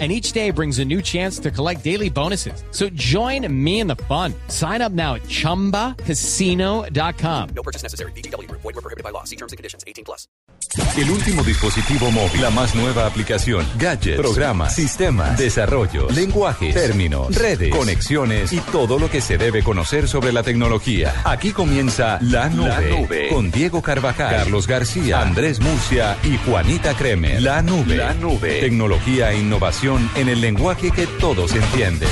and each day brings a new chance to collect daily bonuses. So join me in the fun. Sign up now at ChumbaCasino.com. No purchase necessary. BGW. Void were prohibited by law. See terms and conditions. 18 plus. El último dispositivo móvil, la más nueva aplicación, gadgets, programas, sistemas, desarrollos, lenguajes, términos, redes, conexiones y todo lo que se debe conocer sobre la tecnología. Aquí comienza La Nube, La Nube. con Diego Carvajal, Carlos García, Andrés Murcia y Juanita Kremer. La Nube, La Nube. Tecnología e innovación en el lenguaje que todos entienden.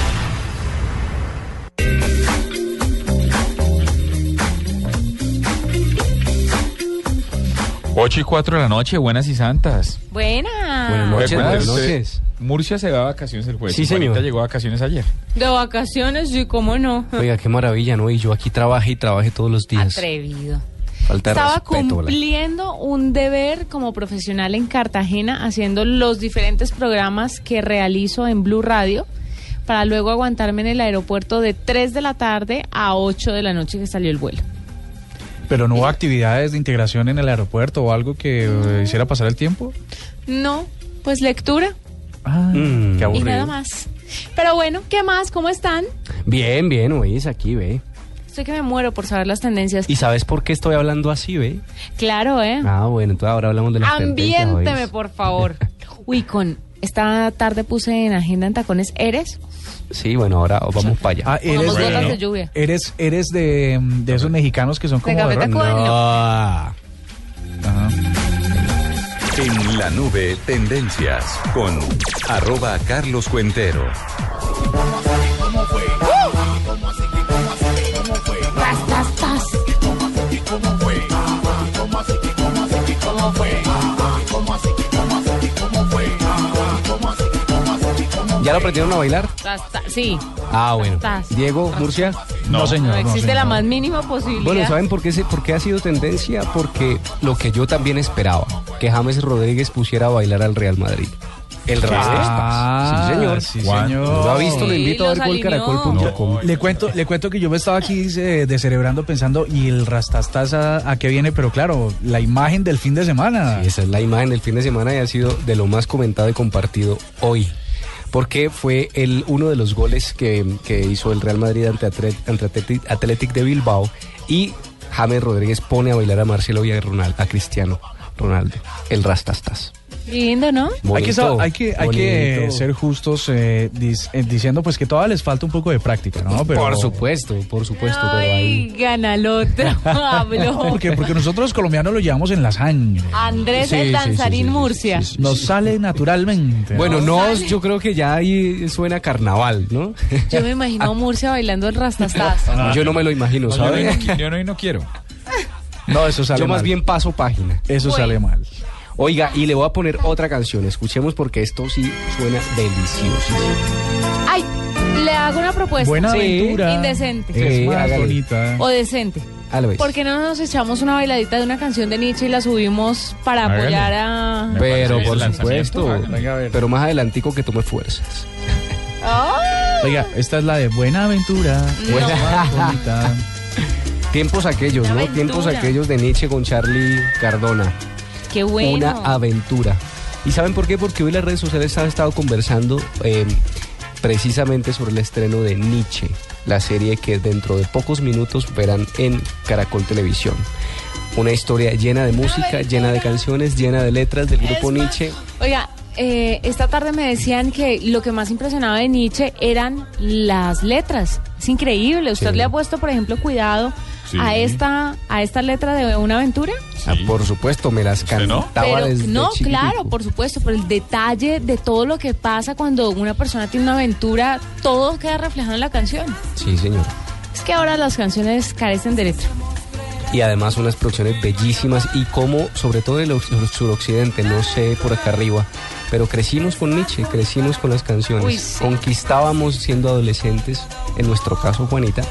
Ocho y cuatro de la noche, buenas y santas. Buenas. Buenas noches, buenas noches. Murcia se va de vacaciones el jueves. Sí, señor. llegó de vacaciones ayer. De vacaciones, sí, cómo no. Oiga, qué maravilla, ¿no? Y yo aquí trabajé y trabajé todos los días. Atrevido. Falta Estaba respeto, cumpliendo un deber como profesional en Cartagena, haciendo los diferentes programas que realizo en Blue Radio, para luego aguantarme en el aeropuerto de 3 de la tarde a 8 de la noche que salió el vuelo. Pero no hubo actividades de integración en el aeropuerto o algo que eh, hiciera pasar el tiempo. No, pues lectura Ah, Mm. qué y aburrido. nada más. Pero bueno, ¿qué más? ¿Cómo están? Bien, bien, oís, aquí, ve. Estoy que me muero por saber las tendencias. ¿Y sabes por qué estoy hablando así, ve? Claro, ¿eh? Ah, bueno, entonces ahora hablamos de las tendencias, Ambiénteme, por favor. Uy, con esta tarde puse en agenda en tacones ¿Eres? Sí, bueno, ahora vamos para allá. Ah, eres, de, gotas de lluvia. eres, eres de, de esos mexicanos que son como... Café. Tacuba. No. Ajá. En la nube, tendencias con arroba Carlos Cuentero. ¿Ya lo aprendieron a bailar? Sí, Ah, bueno. Diego, Murcia. No, señor. no existe señor. la más mínima posibilidad. Bueno, ¿saben por qué, se- por qué ha sido tendencia? Porque lo que yo también esperaba, que James Rodríguez pusiera a bailar al Real Madrid. El. Ah, sí, señor. sí, señor. ¿Lo ha visto? Lo Sí, invito a ver alineó. golcaracol.com. Le cuento, le cuento que yo me estaba aquí eh, descerebrando pensando, ¿y el rastastas a, a qué viene? Pero claro, la imagen del fin de semana. Sí, esa es la imagen del fin de semana y ha sido de lo más comentado y compartido hoy. Porque fue el, uno de los goles que, que hizo el Real Madrid ante, Atlet- ante Athletic, de Bilbao. Y James Rodríguez pone a bailar a Marcelo y a, a Cristiano Ronaldo. El Rastastas. Lindo, ¿no? hay que, hay que, hay que ser justos eh, dis- eh, diciendo pues que todavía les falta un poco de práctica, ¿no? Pero, Por supuesto, por supuesto, pero Ay, ahí... gana el otro. Habló. Porque, porque nosotros los colombianos lo llevamos en la sangre. Andrés Sí, el danzarín sí, sí, sí, Murcia. sí, sí. Nos sale naturalmente. Bueno, ¿no? no, yo creo que ya ahí suena carnaval, ¿no? Yo me imagino a Murcia bailando el rastastas. Yo no me lo imagino, No, yo, no, ¿sabes? no yo no, y no quiero. No, eso sale Yo más mal. bien paso página. Eso sale mal. Oiga, y le voy a poner otra canción. Escuchemos porque esto sí suena delicioso. Ay, le hago una propuesta. Buena Sí. aventura. Indecente. Es Sí, más bonita. O decente. A la vez. ¿Por qué no nos echamos una bailadita de una canción de Nietzsche y la subimos para apoyar a... Me Pero por supuesto. Pero más adelantico que tome fuerzas. Oiga, esta es la de Buena Aventura. No. Bonita. Tiempos aquellos, ¿no? Tiempos aquellos de Nietzsche con Charlie Cardona. Qué bueno. Una aventura. ¿Y saben por qué? Porque hoy las redes sociales han estado conversando eh, precisamente sobre el estreno de Nietzsche, la serie que dentro de pocos minutos verán en Caracol Televisión. Una historia llena de música, llena de canciones, llena de letras del grupo Es Nietzsche. Oiga, eh, esta tarde me decían que lo que más impresionaba de Nietzsche eran las letras. Es increíble. ¿Usted Sí. le ha puesto, por ejemplo, cuidado Sí. a esta a esta letra de una aventura? Ah, por supuesto, me las cantaba Pero desde no, chiquitico. claro, por supuesto, pero el detalle de todo lo que pasa cuando una persona tiene una aventura, todo queda reflejado en la canción. Sí, señor. Es que ahora las canciones carecen de letra. Y además unas producciones bellísimas y como sobre todo el, oc- el suroccidente, no sé por acá arriba, pero crecimos con Nietzsche, crecimos con las canciones, Uy, sí. conquistábamos siendo adolescentes, en nuestro caso Juanita,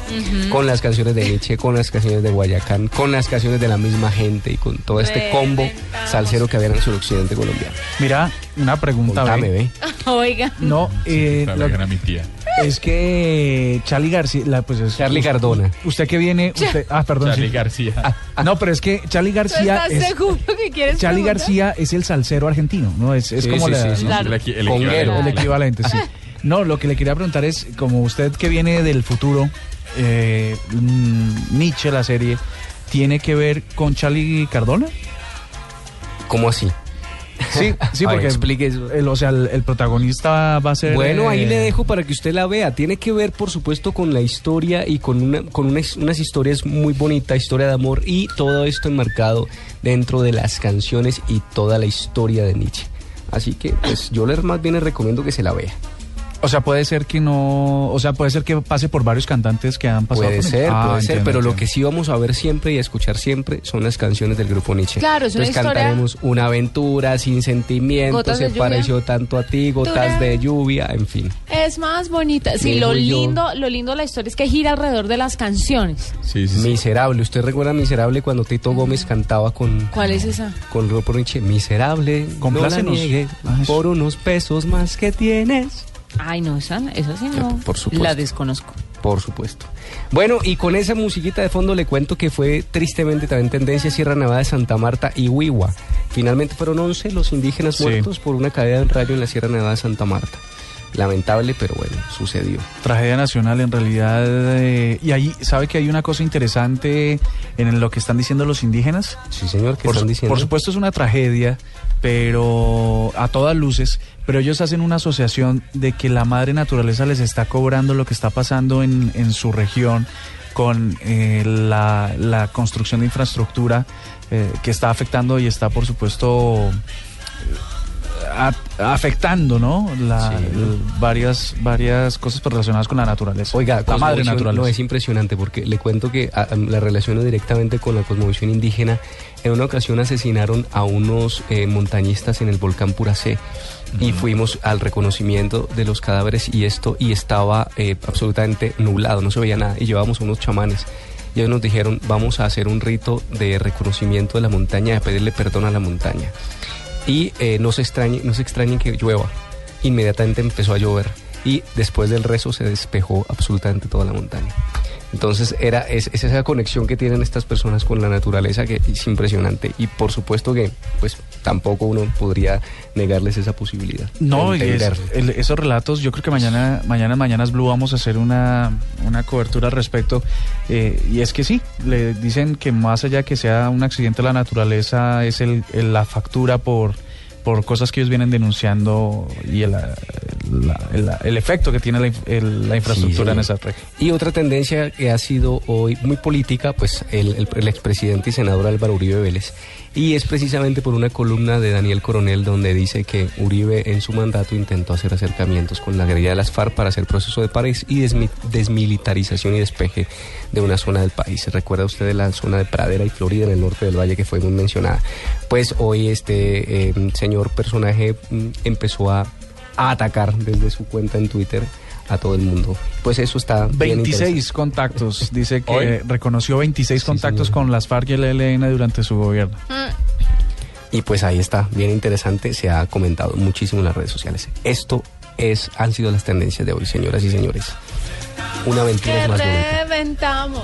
con las canciones de Nietzsche, con las canciones de Guayacán, con las canciones de la misma gente y con todo este combo salsero que había en el suroccidente colombiano. Mira, una pregunta. Contame, ve. ve. Oiga. No, eh, vegana mi tía. Es que Charlie García, la, pues es, Charlie Cardona. Usted que viene, usted, ah, perdón, Charlie sí. García. No, pero es que Charlie ¿Tú García estás es, seguro que quieres Charlie preguntar? García es el salsero argentino, ¿no? Es, es Sí, como sí, la- sí, sí. Claro. El, el Conguero. equivalente. el equivalente, sí. No, lo que le quería preguntar es, como usted que viene del futuro, eh, mm, Nietzsche, la serie, ¿tiene que ver con Charlie Cardona? ¿Cómo así? Sí, sí, porque explique eso. el, o sea, el, el protagonista va a ser... Bueno, ahí eh, le dejo para que usted la vea. Tiene que ver, por supuesto, con la historia y con, una, con unas, unas historias muy bonitas, historia de amor y todo esto enmarcado dentro de las canciones y toda la historia de Nietzsche. Así que, pues, yo le más bien le recomiendo que se la vea. O sea, puede ser que no... O sea, puede ser que pase por varios cantantes que han pasado Puede por ser, Ah, puede ser, entiendo, pero lo que sí vamos a ver siempre y a escuchar siempre son las canciones del grupo Nietzsche. Claro, es una Entonces historia- cantaremos una aventura sin de se pareció tanto a ti, gotas de lluvia, en fin. Es más bonita. Sí, lo yo. lindo, lo lindo de la historia es que gira alrededor de las canciones. Sí, sí, sí. Miserable, ¿usted recuerda Miserable cuando Tito Gómez cantaba con, ¿Cuál es esa? con el grupo Nietzsche? Miserable, no la Complácenos. niegue, Ah, por unos pesos más que tienes. Ay, no, esa, esa sí no. Por supuesto. La desconozco. Por supuesto. Bueno, y con esa musiquita de fondo le cuento que fue tristemente también tendencia Sierra Nevada de Santa Marta y Huigua. Finalmente fueron 11 los indígenas Sí. muertos por una caída de rayo en la Sierra Nevada de Santa Marta. Lamentable, pero bueno, sucedió. Tragedia nacional en realidad. eh, y ahí, ¿sabe que hay una cosa interesante en lo que están diciendo los indígenas? Sí, señor, ¿qué Por, están diciendo? por supuesto es una tragedia, pero a todas luces, pero ellos hacen una asociación de que la madre naturaleza les está cobrando lo que está pasando en, en su región con eh, la, la construcción de infraestructura eh, que está afectando y está por supuesto a- afectando, ¿no? La, Sí. varias varias cosas relacionadas con la naturaleza. Oiga, la madre naturaleza. No, es impresionante porque le cuento que a- a- la relaciono directamente con la cosmovisión indígena. En una ocasión asesinaron a unos eh, montañistas en el volcán Puracé y fuimos al reconocimiento de los cadáveres y esto y estaba eh, absolutamente nublado, no se veía nada y llevábamos a unos chamanes. Y ellos nos dijeron, vamos a hacer un rito de reconocimiento de la montaña, de pedirle perdón a la montaña. Y eh, no, se extrañe, no se extrañen que llueva. Inmediatamente empezó a llover y después del rezo se despejó absolutamente toda la montaña. Entonces era es, es esa conexión que tienen estas personas con la naturaleza que es impresionante y por supuesto que pues tampoco uno podría negarles esa posibilidad. No, de y es- entenderlo. el- esos relatos, yo creo que mañana, mañana, Mañanas Blue vamos a hacer una, una cobertura al respecto. eh, y es que sí, le dicen que más allá que sea un accidente de la naturaleza, es el, el- la factura por, por cosas que ellos vienen denunciando y el, la- el- el efecto que tiene la, inf- el- la infraestructura Sí, en esa región. Y otra tendencia que ha sido hoy muy política, pues el, el- el expresidente y senador Álvaro Uribe Vélez. Y es precisamente por una columna de Daniel Coronel donde dice que Uribe en su mandato intentó hacer acercamientos con la guerrilla de las FARC para hacer proceso de paz y desmi- desmilitarización y despeje de una zona del país. ¿Se recuerda usted de la zona de Pradera y Florida en el norte del valle que fue muy mencionada? Pues hoy este eh, señor personaje mm, empezó a atacar desde su cuenta en Twitter a todo el mundo. Pues eso está bien 26 contactos, dice que ¿Hoy? reconoció 26 Sí, contactos señor. con las FARC y el ELN durante su gobierno. Y pues ahí está, bien interesante, se ha comentado muchísimo en las redes sociales. Esto es, han sido las tendencias de hoy, señoras y señores. Una aventura Que es más bonita. reventamos.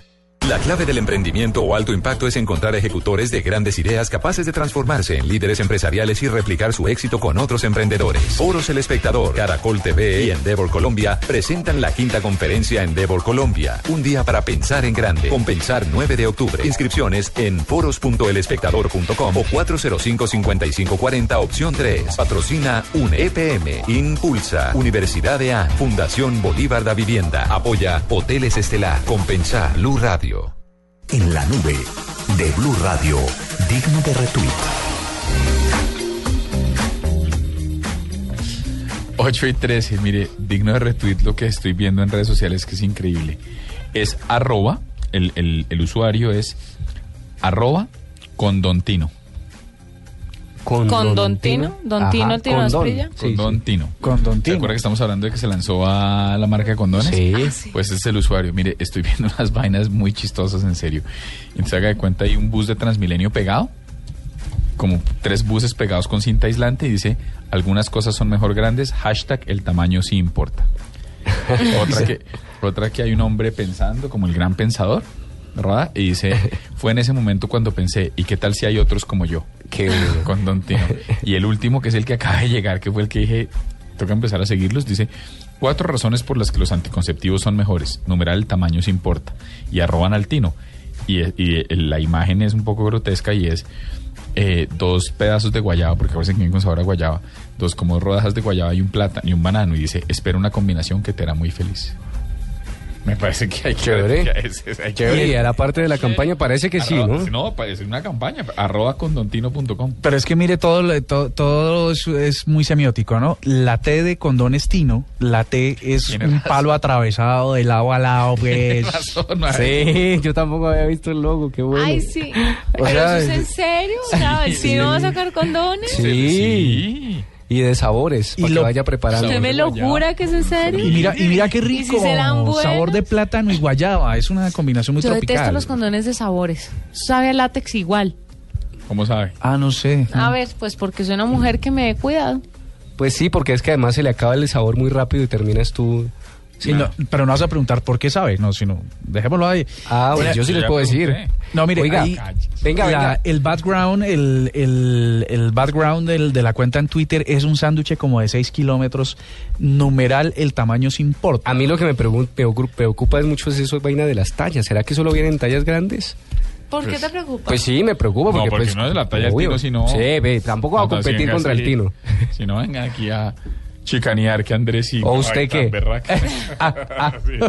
La clave del emprendimiento o alto impacto es encontrar ejecutores de grandes ideas capaces de transformarse en líderes empresariales y replicar su éxito con otros emprendedores. Foros El Espectador, Caracol TV y Endeavor Colombia presentan la quinta conferencia Endeavor Colombia. Un día para pensar en grande. Compensar 9 de octubre. Inscripciones en foros.elespectador.com o 405-5540 opción 3. Patrocina un EPM. Impulsa. Universidad de A. Fundación Bolívar da Vivienda. Apoya Hoteles Estelar. Compensar. Blue Radio. En la nube de Blue Radio, digno de retweet. 8 y 13, mire, digno de retweet lo que estoy viendo en redes sociales que es increíble. Es arroba, el, el- usuario es arroba con Don Tino. Con, ¿Con Don Tino? ¿Don Tino Tino con Don. Asprilla? Con Sí, Don sí. Tino. Con Don ¿Se Tino. acuerda que estamos hablando de que se lanzó a la marca de condones? Sí. Pues es el usuario. Mire, estoy viendo unas vainas muy chistosas, en serio. Entonces haga de cuenta, hay un bus de Transmilenio pegado, como tres buses pegados con cinta aislante y dice, algunas cosas son mejor grandes, hashtag el tamaño sí importa. otra, que, otra que hay un hombre pensando, como el gran pensador, ¿verdad? Y dice, fue en ese momento cuando pensé, ¿y qué tal si hay otros como yo? Con Don Tino. Y el último, que es el que acaba de llegar, que fue el que dije, toca empezar a seguirlos, dice, cuatro razones por las que los anticonceptivos son mejores. Numeral, el tamaño se importa. Y arroban al Tino. Y, la imagen es un poco grotesca y es eh, dos pedazos de guayaba, porque a veces que con sabor a guayaba, dos como rodajas de guayaba y un plátano y un banano. Y dice, espera una combinación que te hará muy feliz. Me parece que hay Chévere. que es- es- hay que Chévere, y ver. era parte de la campaña, parece que sí, ¿no? No, parece una campaña. Arroba con dontino.com. Pero es que mire, todo, lo- to- todo, es, es muy semiótico, ¿no? La T de condón es tino, la T es un razón. palo atravesado de lado a lado, pues. razón. Sí, yo tampoco había visto el logo, qué bueno. Ay, sí. O ¿Pero sea, eso es en serio? O sea, ¿el Tino va a sacar condones? Sí. Sí. Y de sabores, Y para lo- que vaya preparando. ¿Usted me lo jura que es en serio? Y mira, y mira qué ¿Y rico. si serán buenos? Sabor de plátano y guayaba. Es una combinación muy Yo detesto tropical. los condones de sabores. Sabe a látex igual. ¿Cómo sabe? Ah, no sé. A ver, pues porque soy una mujer que me he cuidado. Pues sí, porque es que además se le acaba el sabor muy rápido y terminas tú. Sí, no, pero no vas a preguntar por qué sabe, no, sino dejémoslo ahí. Ah, bueno, yo sí les puedo decir. No, mire, Oiga, ahí- venga, la- venga. el background, el, el, el background del- de la cuenta en Twitter es un sándwich como de 6 kilómetros. Numeral, el tamaño se importa. A mí lo que me, preocupa es mucho es eso vaina de las tallas. ¿Será que solo vienen tallas grandes? ¿Por qué te preocupa? Pues sí, me preocupa No, porque, pues, no es de la talla del. Tino, sino... Sí, ve, tampoco va a No, competir contra el sí. Tino. Si no, venga aquí a chicanear que Andrés y... ¿O usted qué? sí.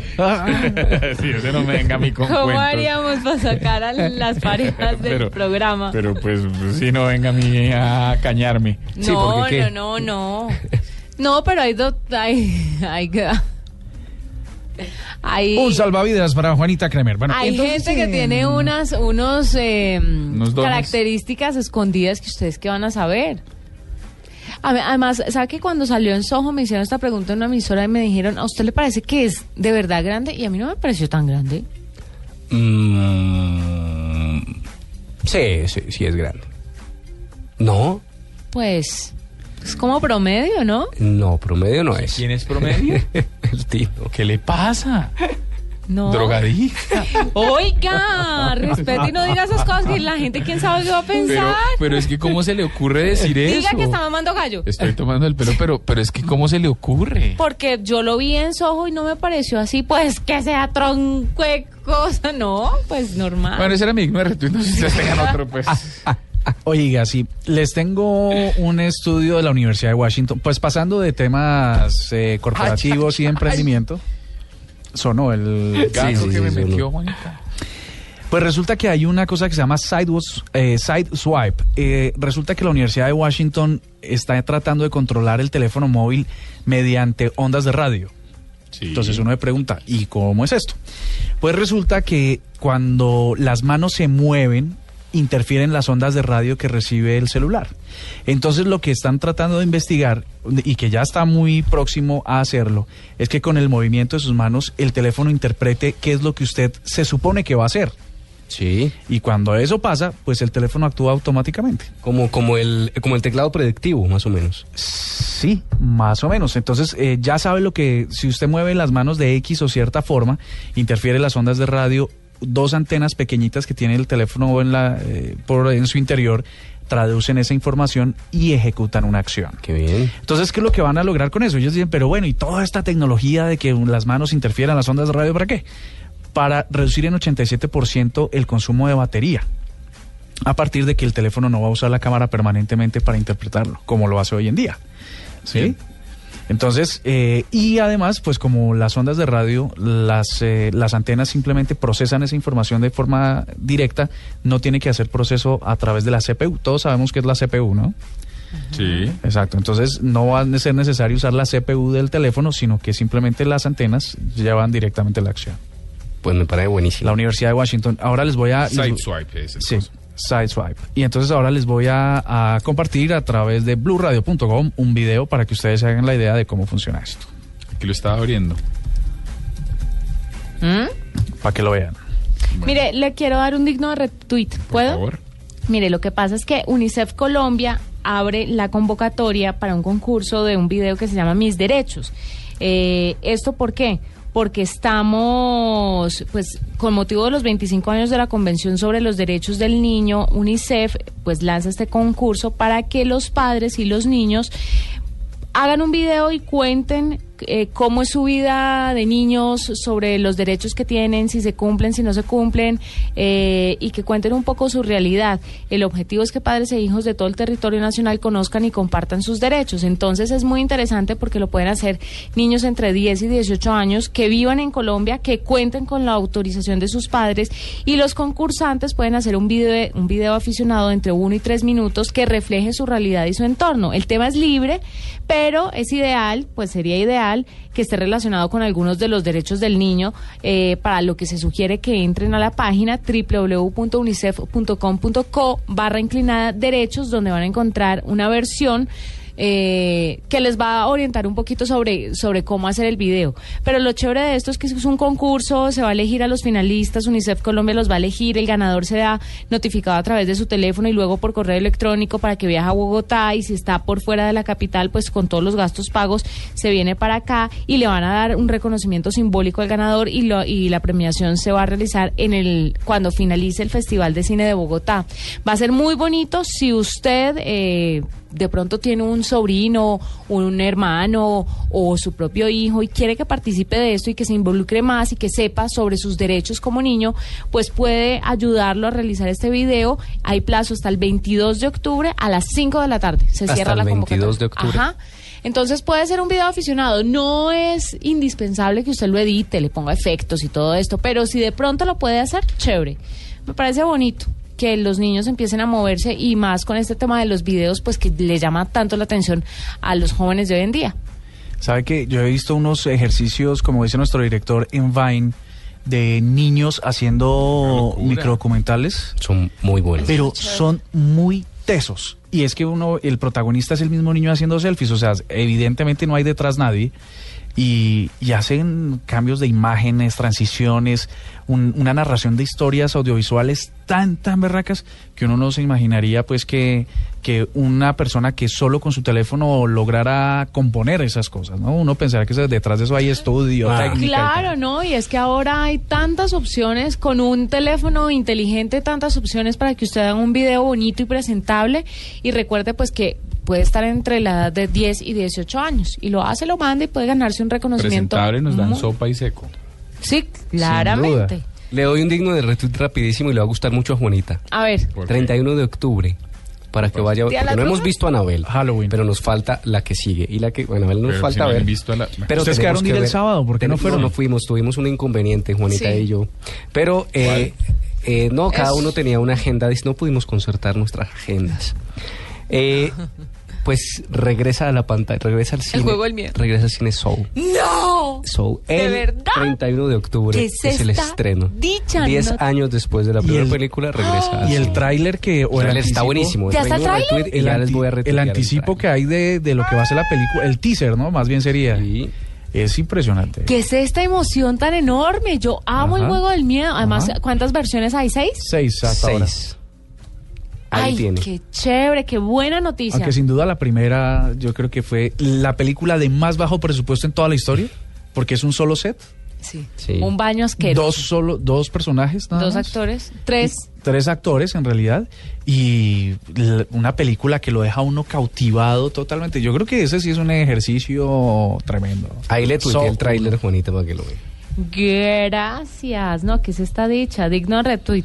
sí, ese no me venga a mí con ¿Cómo cuentos. haríamos para sacar a las parejas del Pero- programa? Pero pues, si no venga a mí a cañarme. Sí, no, porque ¿qué? no, no, no. No, pero hay dos... Hay, hay, hay, Un salvavidas para Juanita Kremer. Bueno, hay entonces, gente que eh, tiene unas unos, eh, Unos características escondidas que ustedes que van a saber. Además, ¿sabe que cuando salió en Soho me hicieron esta pregunta en una emisora y me dijeron, ¿a usted le parece que es de verdad grande? Y a mí no me pareció tan grande. Mm, sí, sí, sí es grande. ¿No? Pues es como promedio, ¿no? No, promedio no es. ¿Quién es promedio? el Tino. ¿Qué le pasa? No. Drogadicta. Oiga, respete y no diga esas cosas que la gente quién sabe qué va a Pero, pensar. pero es que ¿cómo se le ocurre decir eso? Diga que está mamando gallo. Estoy tomando el pelo, pero, pero es que ¿cómo se le ocurre? Porque yo lo vi en Soho y no me pareció así, pues que sea tronco de cosa, no, pues normal. Bueno, ese era mi retweet, no sé si ustedes tengan otro, pues. Oiga, sí, les tengo un estudio de la Universidad de Washington, pues pasando de temas eh, corporativos y emprendimiento. Sonó el Gato sí, que sí, me sí, metió. Juanita. Pues resulta que hay una cosa que se llama Sidewalks- eh, Sideswipe. Eh, resulta que la Universidad de Washington está tratando de controlar el teléfono móvil mediante ondas de radio. Sí. Entonces uno me pregunta, ¿y cómo es esto? Pues resulta que cuando las manos se mueven, interfieren las ondas de radio que recibe el celular. Entonces lo que están tratando de investigar, y que ya está muy próximo a hacerlo, es que con el movimiento de sus manos el teléfono interprete qué es lo que usted se supone que va a hacer. Sí, Y cuando eso pasa, pues el teléfono actúa automáticamente. como, como, el, como el teclado predictivo, más o menos. Sí, más o menos. Entonces eh, ya sabe lo que, si usted mueve las manos de X o cierta forma, interfiere las ondas de radio dos antenas pequeñitas que tiene el teléfono en, la, eh, por, en su interior traducen esa información y ejecutan una acción. Qué bien. Entonces, ¿qué es lo que van a lograr con eso? Ellos dicen, pero bueno, ¿y toda esta tecnología de que las manos interfieran las ondas de radio para qué? Para reducir en 87% el consumo de batería. A partir de que el teléfono no va a usar la cámara permanentemente para interpretarlo, como lo hace hoy en día. ¿Sí? Entonces, eh, y además, pues como las ondas de radio, las, eh, las antenas simplemente procesan esa información de forma directa, no tiene que hacer proceso a través de la CPU. Todos sabemos que es la CPU, ¿no? Sí. Exacto, entonces no va a ser necesario usar la CPU del teléfono, sino que simplemente las antenas llevan directamente la acción. Pues me parece buenísimo. La Universidad de Washington. Ahora les voy a... Sideswipe es el Sí. Sideswipe. Y entonces ahora les voy a, a compartir a través de blueradio.com un video para que ustedes se hagan la idea de cómo funciona esto. Aquí lo estaba abriendo. Para que lo vean. Mire, le quiero dar un digno retweet. Por ¿Puedo? favor. Mire, lo que pasa es que UNICEF Colombia abre la convocatoria para un concurso de un video que se llama Mis Derechos. Eh, ¿Esto por qué? Porque estamos, pues, con motivo de los 25 años de la Convención sobre los Derechos del Niño, UNICEF, pues, lanza este concurso para que los padres y los niños hagan un video y cuenten eh, cómo es su vida de niños, sobre los derechos que tienen, si se cumplen, si no se cumplen, eh, y que cuenten un poco su realidad. El objetivo es que padres e hijos de todo el territorio nacional conozcan y compartan sus derechos. Entonces es muy interesante porque lo pueden hacer niños entre 10 y 18 años que vivan en Colombia, que cuenten con la autorización de sus padres y los concursantes pueden hacer un video, un video aficionado entre 1 y 3 minutos que refleje su realidad y su entorno. El tema es libre, pero es ideal, pues sería ideal que esté relacionado con algunos de los derechos del niño, eh, para lo que se sugiere que entren a la página www.unicef.com.co barra inclinada derechos, donde van a encontrar una versión eh, que les va a orientar un poquito sobre, sobre cómo hacer el video. Pero lo chévere de esto es que es un concurso, se va a elegir a los finalistas, UNICEF Colombia los va a elegir, el ganador será notificado a través de su teléfono y luego por correo electrónico para que viaje a Bogotá y si está por fuera de la capital, pues con todos los gastos pagos se viene para acá y le van a dar un reconocimiento simbólico al ganador y, lo, y la premiación se va a realizar en el cuando finalice el Festival de Cine de Bogotá. Va a ser muy bonito si usted... Eh, de pronto tiene un sobrino, un hermano o su propio hijo y quiere que participe de esto y que se involucre más y que sepa sobre sus derechos como niño, pues puede ayudarlo a realizar este video. Hay plazo hasta el 22 de octubre a las 5 de la tarde. Se Hasta cierra el la 22 de convocatoria. octubre. Ajá. Entonces puede ser un video aficionado. No es indispensable que usted lo edite, le ponga efectos y todo esto, pero si de pronto lo puede hacer, chévere. Me parece bonito que los niños empiecen a moverse y más con este tema de los videos, pues que le llama tanto la atención a los jóvenes de hoy en día. ¿Sabe que yo he visto unos ejercicios, como dice nuestro director, en Vine, de niños haciendo microdocumentales? Son muy buenos. pero son muy tesos. Y es que uno, el protagonista es el mismo niño haciendo selfies, o sea, evidentemente no hay detrás nadie. Y, y hacen cambios de imágenes, transiciones, un- una narración de historias audiovisuales tan, tan berracas que uno no se imaginaría pues que, que una persona que solo con su teléfono lograra componer esas cosas, ¿no? Uno pensaría que detrás de eso hay estudio, Ah. técnica. Claro. ¿no? Y es que ahora hay tantas opciones, con un teléfono inteligente, tantas opciones para que usted haga un video bonito y presentable. Y recuerde pues que puede estar entre la edad de 10 y 18 años. Y lo hace, lo manda y puede ganarse un reconocimiento. Presentable nos dan muy- sopa y seco. Sí, claramente. Le doy un digno de retweet rapidísimo y le va a gustar mucho a Juanita. A ver, ¿Por qué? 31 de octubre. Para que vaya, ¿Día de porque no hemos visto a Anabel. Halloween. Pero nos falta la que sigue. Y la que, bueno, Anabel nos Pero falta si no ver. han visto a la- Pero Ustedes quedaron de ir que el sábado, ¿por qué no fueron? No, fuimos, tuvimos un inconveniente, Juanita Sí. y yo. Pero, eh, eh, no, cada uno tenía una agenda, no pudimos concertar nuestras agendas. Eh, pues regresa a la pantalla, regresa al cine. juego del miedo. Regresa al cine Soul. ¡No! Soul. ¿De el verdad? 31 de octubre ¿Qué es, es el estreno. dicha? 10 No- años después de la primera el- película regresa al Y el tráiler que... o El el está buenísimo. ¿Ya está el tráiler? el anticipo que hay de, de lo que va a ser la película, el teaser, ¿no? Más bien sería. Sí. Es impresionante. ¿Qué es esta emoción tan enorme? Yo amo el juego del miedo. Además, Ajá. ¿cuántas versiones hay? ¿Seis? Seis hasta ahora. Ahí Ay, tiene. qué chévere, qué buena noticia. Aunque sin duda la primera, yo creo que fue la película de más bajo presupuesto en toda la historia, porque es un solo set. Sí. Sí. Un baño asqueroso. Dos solo, dos personajes, nada Dos más. actores, tres. Tres actores en realidad y una película que lo deja a uno cautivado totalmente. Yo creo que ese sí es un ejercicio tremendo. Ahí le tuiteé So- el tráiler, Juanita, para que lo vea. Gracias. No, que es esta dicha. Digno retweet.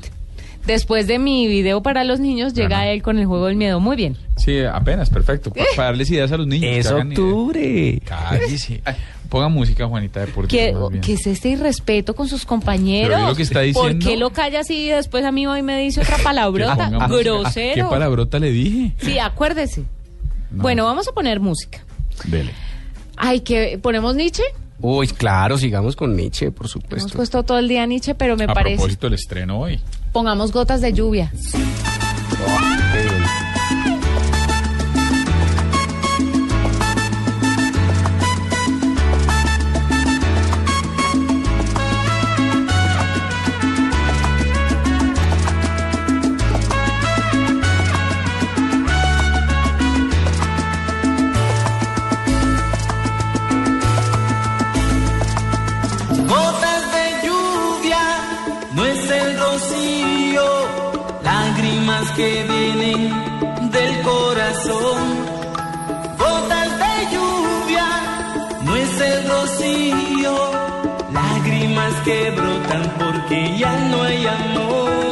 Después de mi video para los niños, llega Ajá. él con el juego del miedo. Muy bien. Sí, apenas, perfecto. Pa- Para darles ideas a los niños. Es octubre. Cállese. Ponga música, Juanita, deportiva. ¿Qué, más bien. qué es este irrespeto con sus compañeros? Lo que está ¿Por diciendo. qué lo calla así y después a mí hoy me dice otra palabrota? Ah, Grosero. ¿Qué palabrota le dije? Sí, acuérdese. No. Bueno, vamos a poner música. Dele. Ay, que ponemos Nietzsche. Uy, claro, sigamos con Nietzsche, por Hemos supuesto. puesto todo el día Nietzsche, pero me a parece. propósito del estreno hoy. Pongamos gotas de lluvia. Que vienen del corazón. Gotas de lluvia, no rocío, lágrimas que brotan porque ya no hay amor.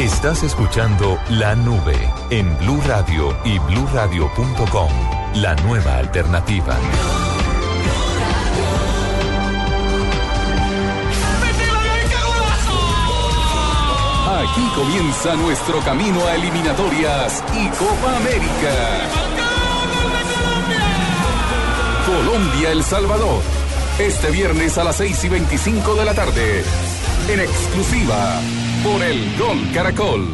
Estás escuchando La Nube en Blue Radio y bluradio.com. La nueva alternativa. Aquí comienza nuestro camino a eliminatorias y Copa América. Colombia-El Salvador. Este viernes a las 6 y 25 de la tarde. En exclusiva por el Gol Caracol.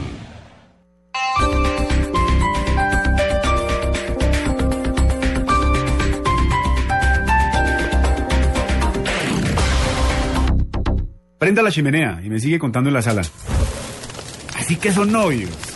Prenda la chimenea y me sigue contando en la sala. Así que son novios.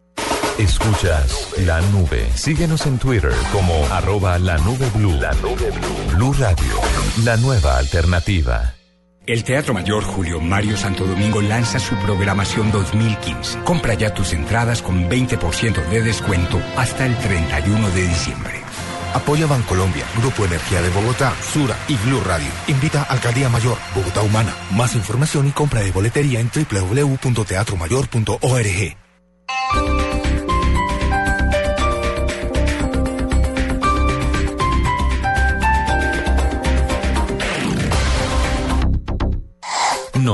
Escuchas La Nube. Síguenos en Twitter como arroba la nube blue. La nube blue. Blue Radio. La nueva alternativa. El Teatro Mayor Julio Mario Santo Domingo lanza su programación 2015. Compra ya tus entradas con 20% de descuento hasta el 31 de diciembre. Apoya Bancolombia, Grupo Energía de Bogotá, Sura y Blue Radio. Invita Alcaldía Mayor, Bogotá Humana. Más información y compra de boletería en www.teatromayor.org.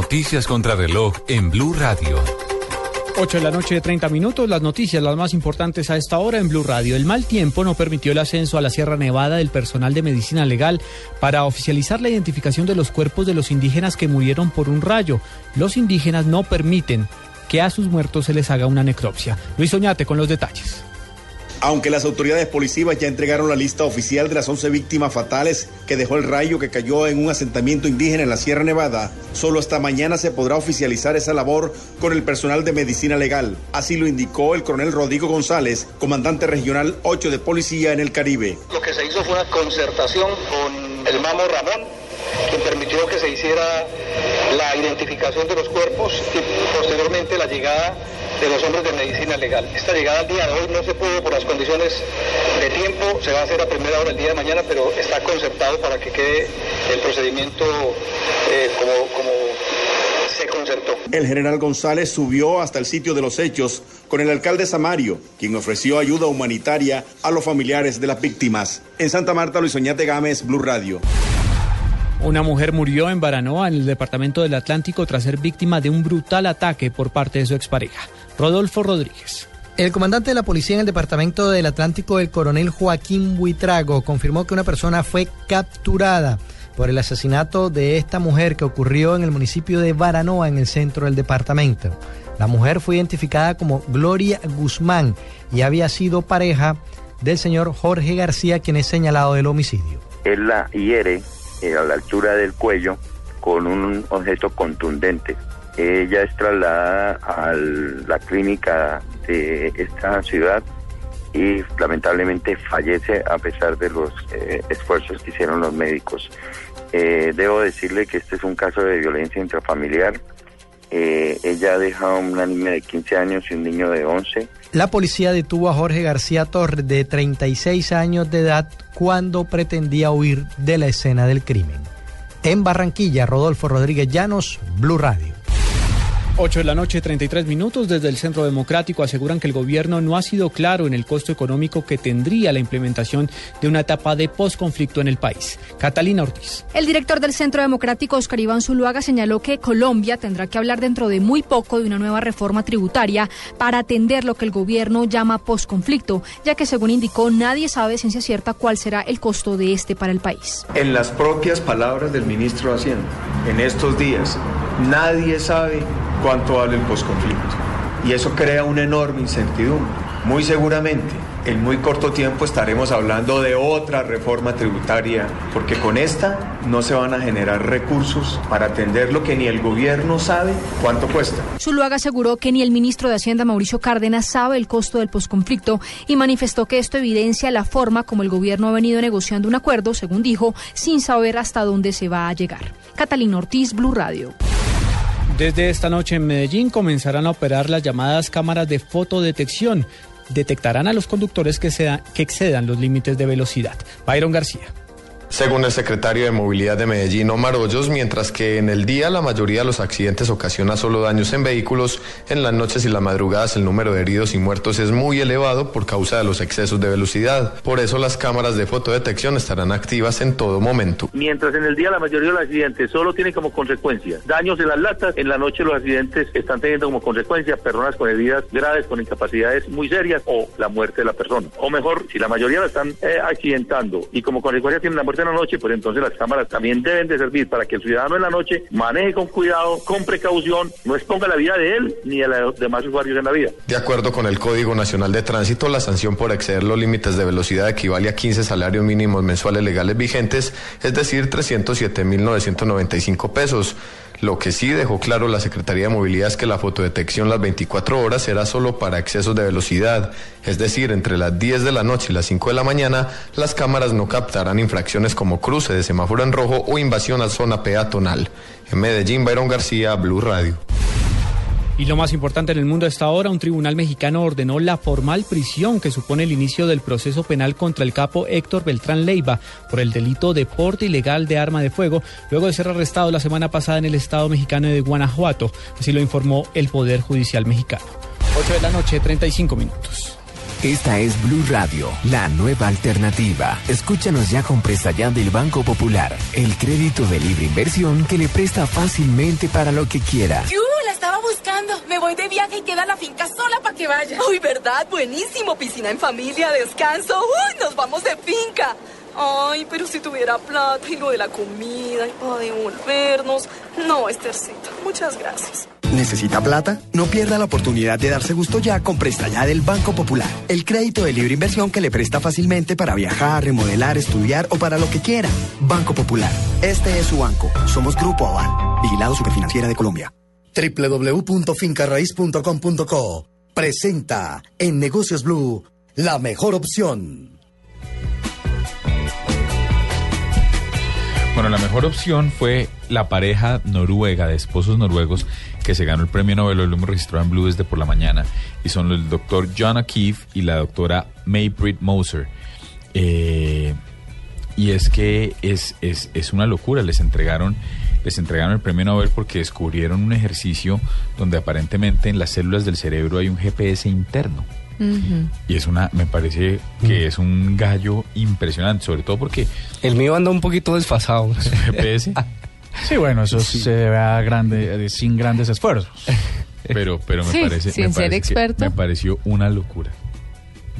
Noticias contra reloj en Blue Radio. 8 de la noche de 30 minutos, las noticias, las más importantes a esta hora en Blue Radio. El mal tiempo no permitió el ascenso a la Sierra Nevada del personal de medicina legal para oficializar la identificación de los cuerpos de los indígenas que murieron por un rayo. Los indígenas no permiten que a sus muertos se les haga una necropsia. Luis Oñate con los detalles. Aunque las autoridades policivas ya entregaron la lista oficial de las 11 víctimas fatales que dejó el rayo que cayó en un asentamiento indígena en la Sierra Nevada, solo hasta mañana se podrá oficializar esa labor con el personal de medicina legal. Así lo indicó el coronel Rodrigo González, comandante regional 8 de policía en el Caribe. Lo que se hizo fue una concertación con el Mamo Ramón, quien permitió que se hiciera la identificación de los cuerpos y posteriormente la llegada de los hombres de medicina legal. Esta llegada al día de hoy no se pudo por las condiciones de tiempo, se va a hacer a primera hora el día de mañana, pero está concertado para que quede el procedimiento eh, como, como se concertó. El general González subió hasta el sitio de los hechos con el alcalde Samario, quien ofreció ayuda humanitaria a los familiares de las víctimas. En Santa Marta, Luis Oñate Gámez, Blue Radio. Una mujer murió en Baranoa, en el departamento del Atlántico, tras ser víctima de un brutal ataque por parte de su expareja. Rodolfo Rodríguez. El comandante de la policía en el departamento del Atlántico, el coronel Joaquín Buitrago, confirmó que una persona fue capturada por el asesinato de esta mujer que ocurrió en el municipio de Baranoa, en el centro del departamento. La mujer fue identificada como Gloria Guzmán y había sido pareja del señor Jorge García, quien es señalado del homicidio. Él la hiere eh, a la altura del cuello con un objeto contundente. Ella es trasladada a la clínica de esta ciudad y lamentablemente fallece a pesar de los eh, esfuerzos que hicieron los médicos. Eh, debo decirle que este es un caso de violencia intrafamiliar. Eh, ella deja una niña de 15 años y un niño de 11. La policía detuvo a Jorge García Torres, de 36 años de edad, cuando pretendía huir de la escena del crimen. En Barranquilla, Rodolfo Rodríguez Llanos, Blue Radio. 8 de la noche, 33 minutos. Desde el Centro Democrático aseguran que el gobierno no ha sido claro en el costo económico que tendría la implementación de una etapa de posconflicto en el país. Catalina Ortiz. El director del Centro Democrático, Oscar Iván Zuluaga, señaló que Colombia tendrá que hablar dentro de muy poco de una nueva reforma tributaria para atender lo que el gobierno llama posconflicto, ya que según indicó nadie sabe ciencia cierta cuál será el costo de este para el país. En las propias palabras del ministro de Hacienda, en estos días, nadie sabe cuánto vale el posconflicto. Y eso crea una enorme incertidumbre. Muy seguramente en muy corto tiempo estaremos hablando de otra reforma tributaria, porque con esta no se van a generar recursos para atender lo que ni el gobierno sabe cuánto cuesta. Zuluaga aseguró que ni el ministro de Hacienda Mauricio Cárdenas sabe el costo del posconflicto y manifestó que esto evidencia la forma como el gobierno ha venido negociando un acuerdo, según dijo, sin saber hasta dónde se va a llegar. Catalina Ortiz, Blue Radio. Desde esta noche en Medellín comenzarán a operar las llamadas cámaras de fotodetección. Detectarán a los conductores que, excedan los límites de velocidad. Byron García. Según el secretario de Movilidad de Medellín, Omar Hoyos, mientras que en el día la mayoría de los accidentes ocasiona solo daños en vehículos, en las noches y las madrugadas el número de heridos y muertos es muy elevado por causa de los excesos de velocidad. Por eso las cámaras de fotodetección estarán activas en todo momento. Mientras en el día la mayoría de los accidentes solo tienen como consecuencia daños en las latas, en la noche los accidentes están teniendo como consecuencia personas con heridas graves, con incapacidades muy serias o la muerte de la persona. O mejor, si la mayoría la están eh, accidentando y como consecuencia tienen la muerte en la noche, pues entonces las cámaras también deben de servir para que el ciudadano en la noche maneje con cuidado, con precaución, no exponga la vida de él ni de los demás usuarios en la vida. De acuerdo con el Código Nacional de Tránsito, la sanción por exceder los límites de velocidad equivale a 15 salarios mínimos mensuales legales vigentes, es decir, 307.995 pesos. Lo que sí dejó claro la Secretaría de Movilidad es que la fotodetección las 24 horas será solo para excesos de velocidad, es decir, entre las 10 de la noche y las 5 de la mañana, las cámaras no captarán infracciones como cruce de semáforo en rojo o invasión a zona peatonal. En Medellín, Byron García, Blue Radio. Y lo más importante en el mundo hasta ahora, un tribunal mexicano ordenó la formal prisión que supone el inicio del proceso penal contra el capo Héctor Beltrán Leiva por el delito de porte ilegal de arma de fuego, luego de ser arrestado la semana pasada en el estado mexicano de Guanajuato. Así lo informó el Poder Judicial mexicano. 8 de la noche, 35 minutos. Esta es Blue Radio, la nueva alternativa. Escúchanos ya con presta ya del Banco Popular, el crédito de libre inversión que le presta fácilmente para lo que quiera. Me voy de viaje y queda la finca sola para que vaya. Uy, ¿verdad? Buenísimo. Piscina en familia, descanso. Uy, nos vamos de finca. Ay, pero si tuviera plata y lo de la comida y para devolvernos. No, Estercita, muchas gracias. ¿Necesita plata? No pierda la oportunidad de darse gusto ya con Presta Ya del Banco Popular. El crédito de libre inversión que le presta fácilmente para viajar, remodelar, estudiar o para lo que quiera. Banco Popular. Este es su banco. Somos Grupo Aval. Vigilado Superfinanciera de Colombia. www.fincarraiz.com.co presenta en Negocios Blue la mejor opción. Bueno, la mejor opción fue la pareja noruega de esposos noruegos que se ganó el premio Nobel, lo hemos registrado en Blue desde por la mañana, y son el doctor John O'Keefe y la doctora May Britt Moser. Eh, y es que es, es, es una locura, les entregaron, les entregaron el premio Nobel porque descubrieron un ejercicio donde aparentemente en las células del cerebro hay un GPS interno. Y es una, me parece que es un gallo impresionante, sobre todo porque... El mío anda un poquito desfasado. GPS. Sí, bueno, eso se ve a grande, eh, sin grandes esfuerzos. Pero, pero me Sí, parece, sin me ser parece que- experto. me pareció una locura.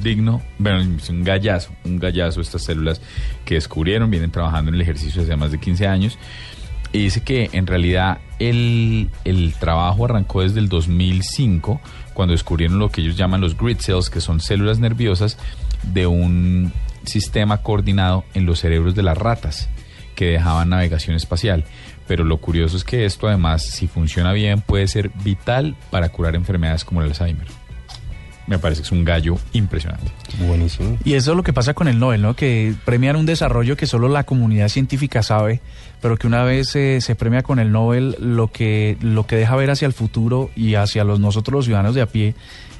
Digno, bueno, es un gallazo, un gallazo estas células que descubrieron, vienen trabajando en el ejercicio desde más de 15 años. Y dice que en realidad el, el trabajo arrancó desde el 2005, cuando descubrieron lo que ellos llaman los grid cells, que son células nerviosas de un sistema coordinado en los cerebros de las ratas que dejaban navegación espacial. Pero lo curioso es que esto además, si funciona bien, puede ser vital para curar enfermedades como el Alzheimer. Me parece que es un gallo impresionante. Buenísimo. Y eso es lo que pasa con el Nobel, ¿no? Que premian un desarrollo que solo la comunidad científica sabe, pero que una vez eh, se premia con el Nobel, lo que, lo que deja ver hacia el futuro y hacia los nosotros los ciudadanos de a pie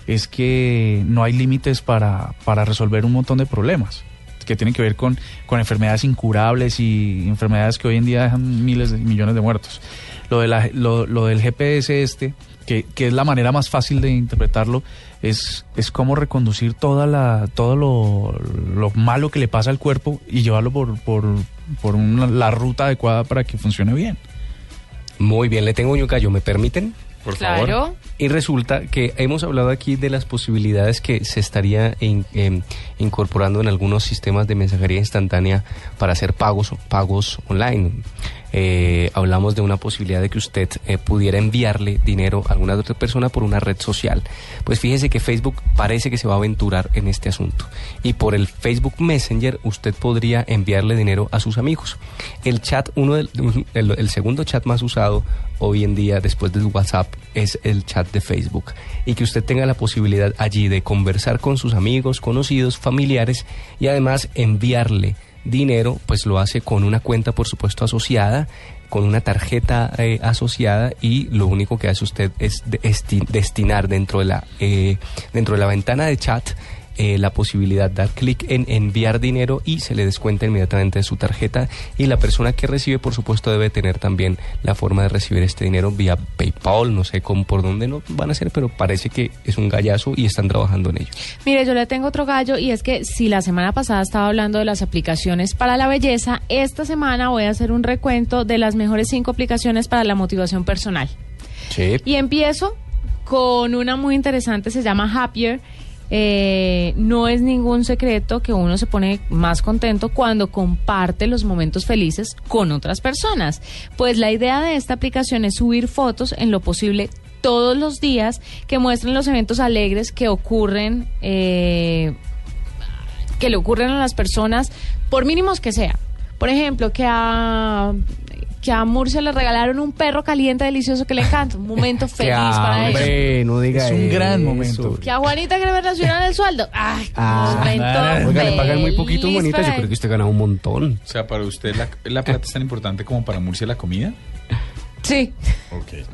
es que no hay límites para, para resolver un montón de problemas que tienen que ver con, con enfermedades incurables y enfermedades que hoy en día dejan miles de millones de muertos. Lo, de la- lo, lo del GPS este, que, que es la manera más fácil de interpretarlo, es, es cómo reconducir toda la, todo lo, lo malo que le pasa al cuerpo y llevarlo por, por, por una- la ruta adecuada para que funcione bien. Muy bien, le tengo un gallo, ¿me permiten? Por Claro. Y resulta que hemos hablado aquí de las posibilidades que se estaría in- em, incorporando en algunos sistemas de mensajería instantánea para hacer pagos, pagos online. Eh, hablamos de una posibilidad de que usted eh, pudiera enviarle dinero a alguna otra persona por una red social. Pues fíjese que Facebook parece que se va a aventurar en este asunto. Y por el Facebook Messenger usted podría enviarle dinero a sus amigos. El chat, uno del, el, el segundo chat más usado hoy en día después del WhatsApp es el chat de Facebook. Y que usted tenga la posibilidad allí de conversar con sus amigos, conocidos, familiares y además enviarle dinero, pues lo hace con una cuenta, por supuesto, asociada, con una tarjeta eh, asociada y lo único que hace usted es de- esti- destinar dentro de la eh, dentro de la ventana de chat eh, la posibilidad de dar clic en enviar dinero y se le descuenta inmediatamente de su tarjeta y la persona que recibe por supuesto debe tener también la forma de recibir este dinero vía PayPal, no sé cómo por dónde no van a ser, pero parece que es un gallazo y están trabajando en ello. Mire, yo le tengo otro gallo y es que si la semana pasada estaba hablando de las aplicaciones para la belleza, esta semana voy a hacer un recuento de las mejores cinco aplicaciones para la motivación personal. Y empiezo con una muy interesante, se llama Happier. Eh, no es ningún secreto que uno se pone más contento cuando comparte los momentos felices con otras personas. Pues la idea de esta aplicación es subir fotos en lo posible todos los días que muestren los eventos alegres que ocurren, eh, que le ocurren a las personas, por mínimos que sea. Por ejemplo, que a que a Murcia le regalaron un perro caliente delicioso que le encanta, un momento feliz para ella. hombre, no diga Es un gran momento. Que a Juanita que le relacionan el sueldo. Ay, Ah, momento oiga, le pagan muy poquito, Juanita. Yo creo que usted gana un montón. O sea, para usted la, la plata es tan importante como para Murcia la comida. Sí. Ok.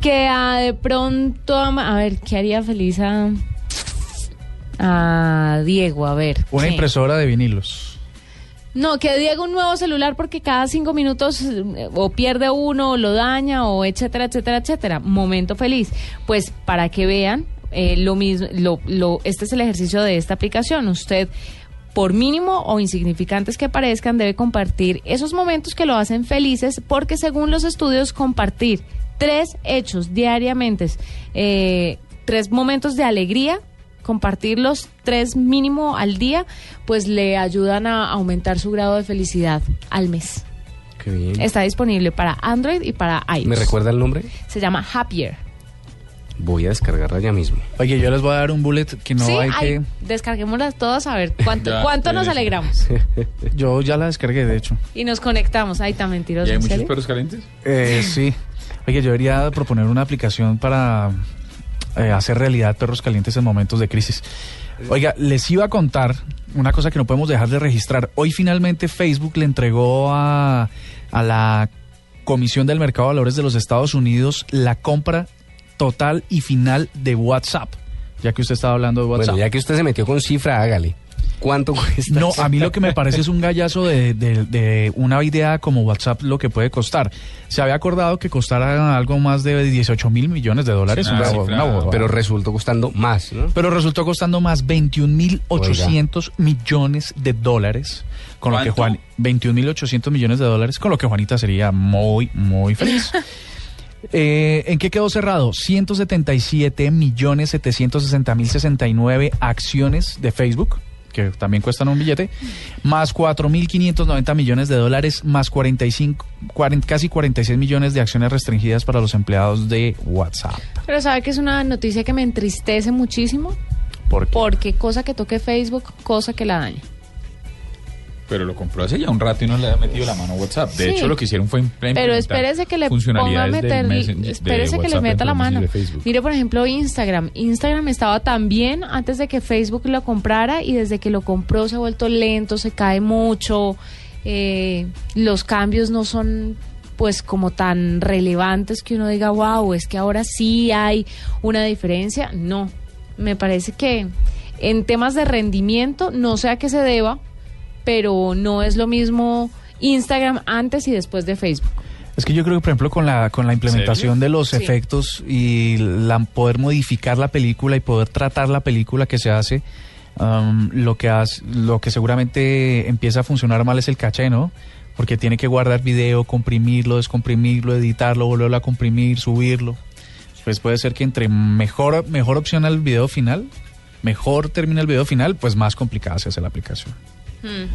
Que ah, de pronto, a ver, ¿qué haría feliz a, a Diego? A ver. Una ¿qué? impresora de vinilos. No, que Diego un nuevo celular porque cada cinco minutos eh, o pierde uno, o lo daña, o etcétera, etcétera, etcétera. Momento feliz. Pues para que vean, eh, lo mismo, lo, lo, este es el ejercicio de esta aplicación. Usted, por mínimo o insignificantes que parezcan, debe compartir esos momentos que lo hacen felices, porque según los estudios, compartir tres hechos diariamente, eh, tres momentos de alegría, compartirlos tres mínimo al día, pues le ayudan a aumentar su grado de felicidad al mes. Qué bien. Está disponible para Android y para iOS. ¿Me recuerda el nombre? Se llama Happier. Voy a descargarla ya mismo. Oye, yo les voy a dar un bullet que no sí, hay ay, que... descarguémoslas todas a ver cuánto, Ya, cuánto nos alegramos. Yo ya la descargué, de hecho. Y nos conectamos. Ay, tan mentiroso. ¿Y hay ¿en muchos serio? perros calientes? Eh, sí. Oye, yo debería proponer una aplicación para eh, hacer realidad perros calientes en momentos de crisis. Oiga, les iba a contar una cosa que no podemos dejar de registrar. Hoy finalmente Facebook le entregó a, a la Comisión del Mercado de Valores de los Estados Unidos la compra total y final de WhatsApp. Ya que usted estaba hablando de WhatsApp. Bueno, ya que usted se metió con cifra, hágale. ¿Cuánto cuesta? No, a mí lo que me parece es un gallazo de, de- de una idea como WhatsApp lo que puede costar. Se había acordado que costara algo más de 18 mil millones de dólares. Una, una una. Pero resultó costando más, ¿no? Pero resultó costando más 21 mil 800 millones de dólares. Con lo que. Juan, 21 mil 800 millones de dólares, con lo que Juanita sería muy, muy feliz. Eh, ¿En qué quedó cerrado? 177 millones 760 mil 69 acciones de Facebook, que también cuestan un billete, más 4.590 millones de dólares, más 45, 40 casi 46 millones de acciones restringidas para los empleados de WhatsApp. Pero sabe que es una noticia que me entristece muchísimo. ¿Por qué? Porque cosa que toque Facebook, cosa que la daña. Pero lo compró hace ya un rato y no le ha metido la mano a WhatsApp. De Sí. hecho, lo que hicieron fue Pero espérese que le ponga a meter, espérese que le meta la mano. Mire, por ejemplo, Instagram. Instagram estaba tan bien antes de que Facebook lo comprara y desde que lo compró se ha vuelto lento, se cae mucho. eh, los cambios no son pues como tan relevantes que uno diga, wow, es que ahora sí hay una diferencia. No, me parece que en temas de rendimiento, no sé a qué se deba, pero no es lo mismo Instagram antes y después de Facebook. Es que yo creo que, por ejemplo, con la, con la implementación ¿Serio? de los Sí. efectos y la, poder modificar la película y poder tratar la película que se hace, um, lo, que hace, lo que seguramente empieza a funcionar mal es el caché, ¿no? Porque tiene que guardar video, comprimirlo, descomprimirlo, editarlo, volverlo a comprimir, subirlo. pues puede ser que entre mejor, mejor opción al video final, mejor termina el video final, pues más complicada se hace la aplicación. Hmm.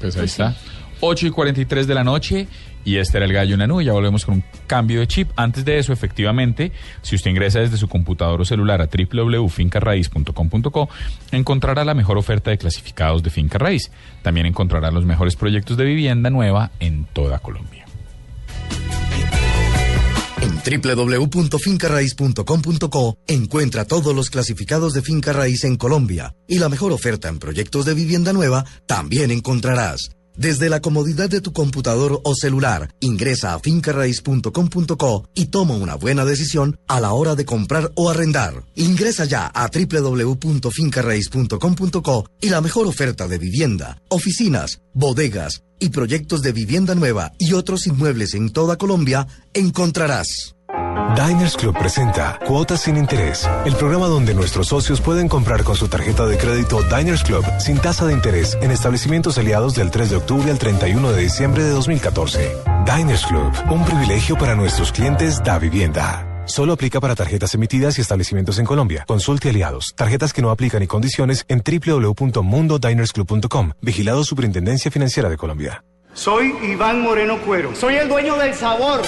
Pues ahí está. 8 y 43 de la noche y este era el gallo Nanú. Ya volvemos con un cambio de chip. Antes de eso, efectivamente, si usted ingresa desde su computador o celular a www.fincarraiz.com.co, encontrará la mejor oferta de clasificados de finca raíz. También encontrará los mejores proyectos de vivienda nueva en toda Colombia. Www.fincarraiz.com.co encuentra todos los clasificados de finca raíz en Colombia y la mejor oferta en proyectos de vivienda nueva también encontrarás. Desde la comodidad de tu computador o celular, ingresa a fincarraiz.com.co y toma una buena decisión a la hora de comprar o arrendar. Ingresa ya a www.fincarraiz.com.co y la mejor oferta de vivienda, oficinas, bodegas y proyectos de vivienda nueva y otros inmuebles en toda Colombia encontrarás. Diners Club presenta Cuotas sin Interés, el programa donde nuestros socios pueden comprar con su tarjeta de crédito Diners Club sin tasa de interés en establecimientos aliados del 3 de octubre al 31 de diciembre de 2014. Diners Club, un privilegio para nuestros clientes da vivienda. Solo aplica para tarjetas emitidas y establecimientos en Colombia. Consulte aliados. Tarjetas que no aplican y condiciones en www.mundodinersclub.com. Vigilado Superintendencia Financiera de Colombia. Soy Iván Moreno Cuero. Soy el dueño del sabor.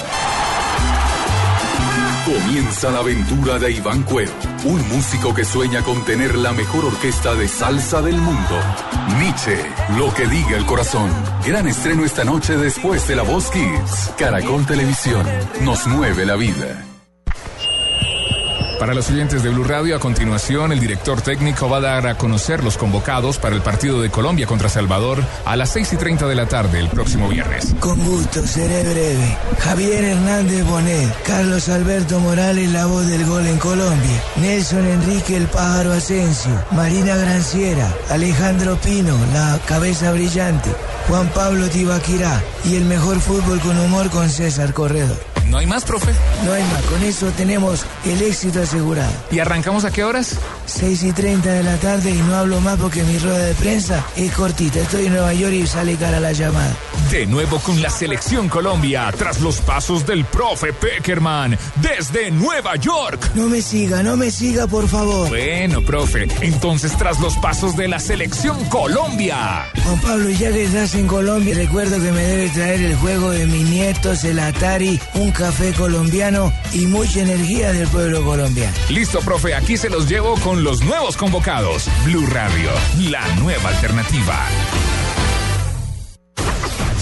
Comienza la aventura de Iván Cuero, un músico que sueña con tener la mejor orquesta de salsa del mundo. Nietzsche, lo que diga el corazón. Gran estreno esta noche después de La Voz Kids. Caracol Televisión, nos mueve la vida. Para los oyentes de Blue Radio, a continuación, el director técnico va a dar a conocer los convocados para el partido de Colombia contra Salvador a las 6 y 30 de la tarde el próximo viernes. Con gusto, seré breve. Javier Hernández Bonet, Carlos Alberto Morales, la voz del gol en Colombia. Nelson Enrique El Pájaro Asensio, Marina Granciera, Alejandro Pino, la cabeza brillante, Juan Pablo Tibaquirá y el mejor fútbol con humor con César Corredor. ¿No hay más, profe? No hay más, con eso tenemos el éxito asegurado. ¿Y arrancamos a qué horas? 6 y 30 de la tarde y no hablo más porque mi rueda de prensa es cortita. Estoy en Nueva York y sale cara la llamada. De nuevo con la selección Colombia, tras los pasos del profe Peckerman, desde Nueva York. No me siga, no me siga, por favor. Bueno, profe, entonces tras los pasos de la selección Colombia. Juan Pablo, ya que estás en Colombia, recuerdo que me debe traer el juego de mis nietos, el Atari, un café colombiano y mucha energía del pueblo colombiano. Listo, profe, aquí se los llevo con los nuevos convocados. Blue Radio, la nueva alternativa.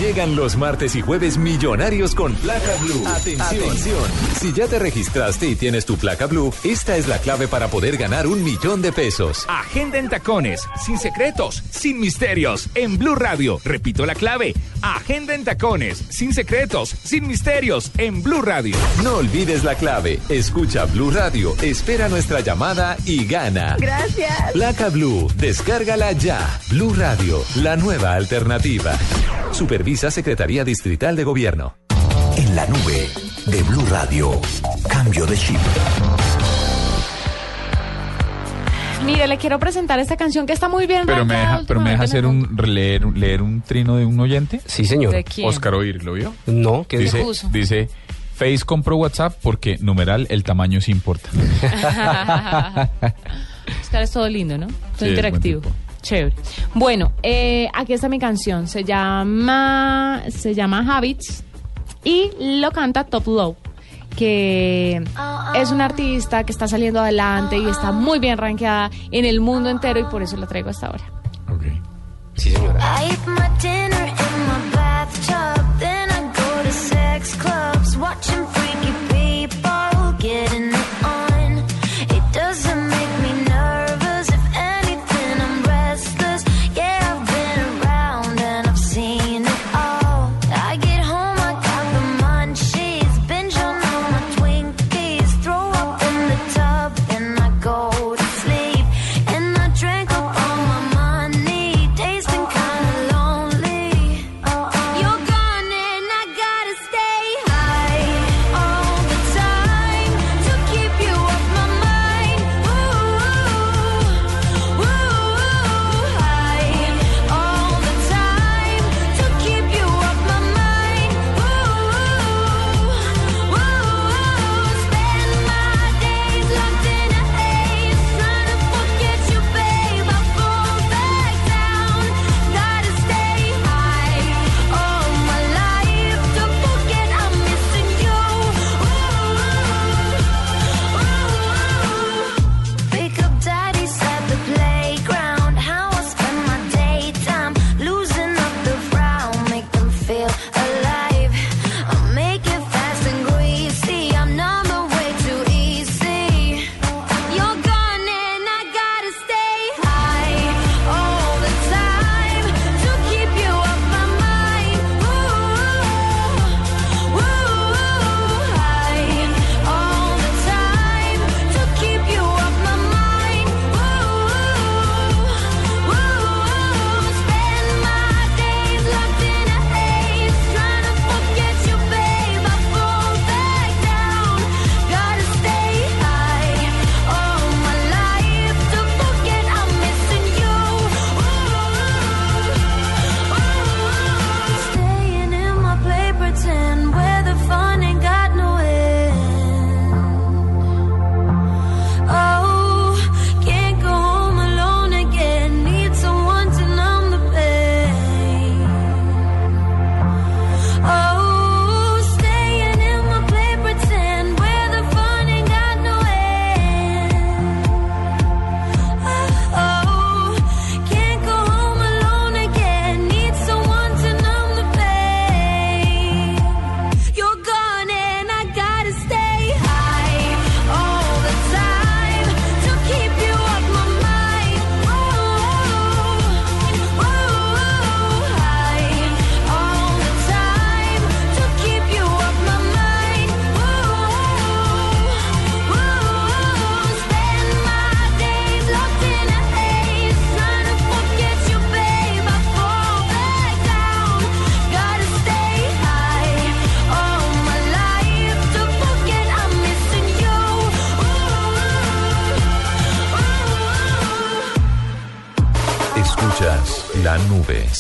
Llegan los martes y jueves millonarios con placa blue. Atención. Si ya te registraste y tienes tu placa blue, esta es la clave para poder ganar un millón de pesos. Agenda en tacones, sin secretos, sin misterios, en Blue Radio. Repito la clave. Agenda en tacones, sin secretos, sin misterios, en Blue Radio. No olvides la clave. Escucha Blue Radio, espera nuestra llamada y gana. Gracias. Placa Blue, descárgala ya. Blue Radio, la nueva alternativa. Supervisa Secretaría Distrital de Gobierno. En la nube de Blue Radio. Cambio de chip. Mire, le quiero presentar esta canción que está muy bien. Pero me deja, pero me deja hacer un leer, leer un trino de un oyente. Sí, señor. ¿De quién? Oscar Oír, ¿lo vio? No, ¿qué dice, puso? dice, Face compró WhatsApp porque numeral el tamaño sí importa. Oscar es todo lindo, ¿no? Todo Sí, interactivo. Chévere. Bueno, eh, aquí está mi canción. Se llama, se llama Habits y lo canta Top Low, que es una artista que está saliendo adelante y está muy bien rankeada en el mundo entero y por eso la traigo hasta ahora. Sí, señora. I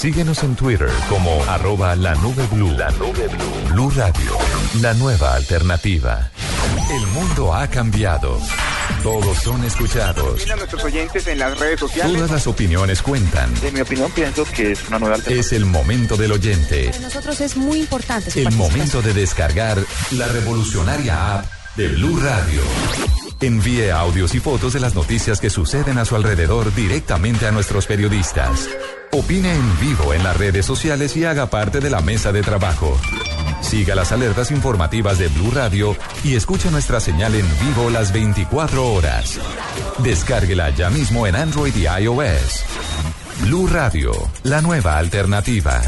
Síguenos en Twitter como arroba la nube blue. La nube blue. Blue Radio, la nueva alternativa. El mundo ha cambiado. Todos son escuchados. a nuestros oyentes en las redes sociales. Todas las opiniones cuentan. En mi opinión, pienso que es una nueva alternativa. Es el momento del oyente. Para nosotros es muy importante su El momento de descargar la revolucionaria app de Blue Radio. Envíe audios y fotos de las noticias que suceden a su alrededor directamente a nuestros periodistas. Opine en vivo en las redes sociales y haga parte de la mesa de trabajo. Siga las alertas informativas de Blue Radio y escuche nuestra señal en vivo las 24 horas. Descárguela ya mismo en Android y iOS. Blue Radio, la nueva alternativa.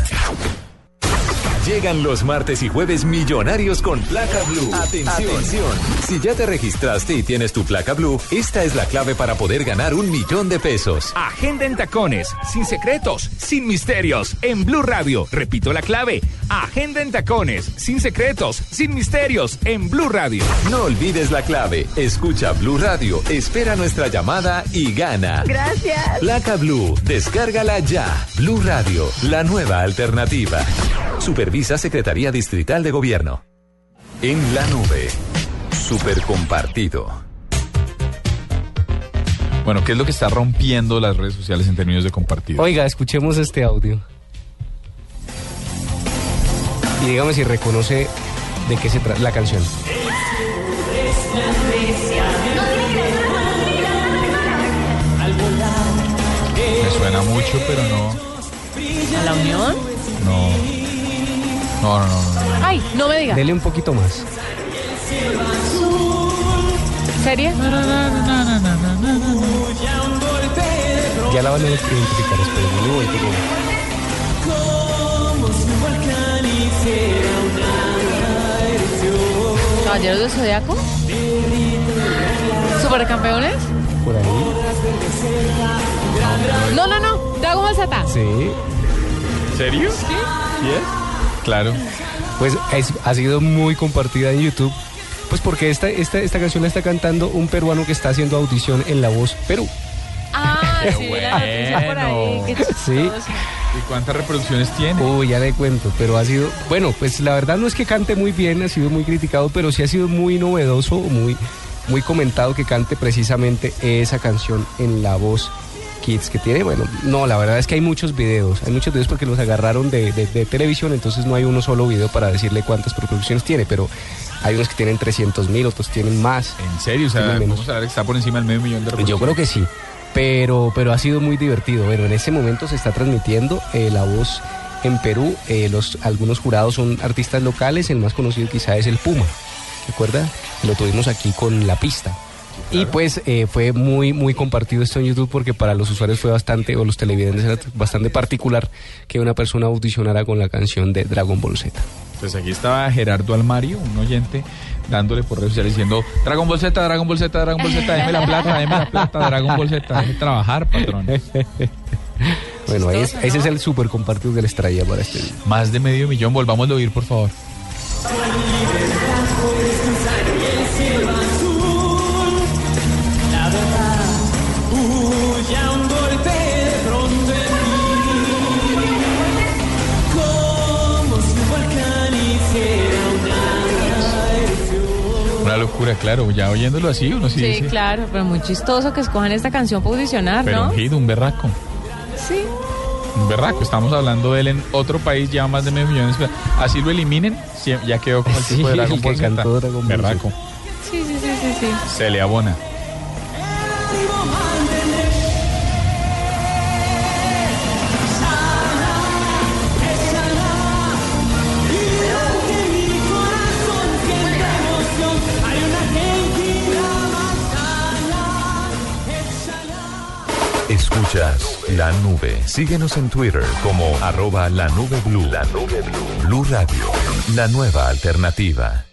Llegan los martes y jueves millonarios con placa blue. Atención. Si ya te registraste y tienes tu placa blue, esta es la clave para poder ganar un millón de pesos. Agenda en tacones, sin secretos, sin misterios, en Blue Radio. Repito la clave. Agenda en tacones, sin secretos, sin misterios, en Blue Radio. No olvides la clave. Escucha Blue Radio, espera nuestra llamada y gana. Gracias. Placa Blue, descárgala ya. Blue Radio, la nueva alternativa. Supervisa Secretaría Distrital de Gobierno. En la nube, super compartido. Bueno, ¿qué es lo que está rompiendo las redes sociales en términos de compartido? Oiga, escuchemos este audio. Y dígame si reconoce de qué se trata la canción. Me suena mucho, pero no. ¿A la Unión? No. No, no, no. Ay, no me diga. Dele un poquito más. ¿Seria? Ya la van a identificar, esperen, no le voy. ¿Caballeros del Zodiaco? ¿Supercampeones? Por ahí. No, no, no. Dragon Ball Z. Sí. ¿Serio? Sí. Claro. Pues es- ha sido muy compartida en YouTube. Pues porque esta, esta, esta canción la está cantando un peruano que está haciendo audición en La Voz Perú. Ah, sí, vi la noticia por ahí. Qué Sí. ¿Y cuántas reproducciones tiene? Uy, ya le cuento, pero ha sido, bueno, pues la verdad no es que cante muy bien, ha sido muy criticado, pero sí ha sido muy novedoso, muy, muy comentado que cante precisamente esa canción en la voz Kids que tiene, bueno, no, la verdad es que hay muchos videos, hay muchos videos porque los agarraron de, de- de televisión, entonces no hay uno solo video para decirle cuántas reproducciones tiene, pero hay unos que tienen 300 mil, otros tienen más. ¿En serio? O sea, vamos a ver que está por encima del medio millón de Yo reproducciones. creo que sí, pero, pero ha sido muy divertido. Bueno, en ese momento se está transmitiendo eh, la voz en Perú. eh, los, algunos jurados son artistas locales, el más conocido quizá es el Puma. ¿Recuerda? Lo tuvimos aquí con la pista. Y pues eh, fue muy, muy compartido esto en YouTube porque para los usuarios fue bastante, o los televidentes era bastante particular que una persona audicionara con la canción de Dragon Ball Z. Pues aquí estaba Gerardo Almario, un oyente, dándole por redes sociales diciendo Dragon Ball Z, Dragon Ball Z, Dragon Ball Z, déme la plata, déme la plata, Dragon Ball Z, déjeme trabajar, patrón. Bueno, ahí es- ese es el súper compartido que les traía para este día. Más de medio millón, volvámoslo a oír, por favor. Locura, claro, ya oyéndolo así uno sí, Sí, dice, claro, pero muy chistoso que escojan esta canción para audicionar, pero ¿no? un hit, un berraco, Sí. un berraco. Estamos hablando de él en otro país, lleva más de medio millón. de- Así lo eliminen, sí, ya quedó como el Sí, tipo de Dragon Ball Dragon Berraco, Sí, sí, sí, sí, sí. se le abona. Escuchas la nube. Síguenos en Twitter como arroba la nube blue. La nube blue. Blue Radio, la nueva alternativa.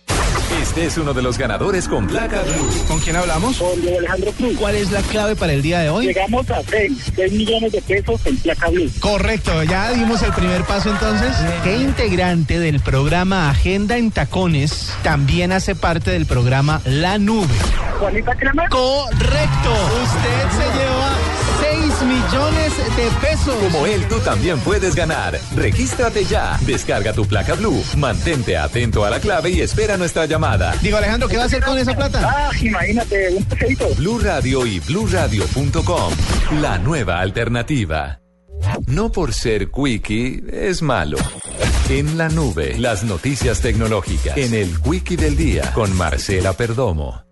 Este es uno de los ganadores con placa blue. ¿Con quién hablamos? Con Diego Alejandro Cruz. ¿Cuál es la clave para el día de hoy? Llegamos a 6, 6 millones de pesos en placa blue. Correcto, ya dimos el primer paso entonces. ¿Qué integrante del programa Agenda en Tacones también hace parte del programa La Nube? ¿Juanita Crema? Correcto. Usted se lleva millones de pesos. Como él, tú también puedes ganar. Regístrate ya. Descarga tu placa Blue. Mantente atento a la clave y espera nuestra llamada. Digo, Alejandro, ¿qué va a hacer con esa plata? Ah, imagínate, un peseito. Blue Radio y bluradio.com. La nueva alternativa. No por ser quickie es malo. En la nube, las noticias tecnológicas. En el quickie del día con Marcela Perdomo.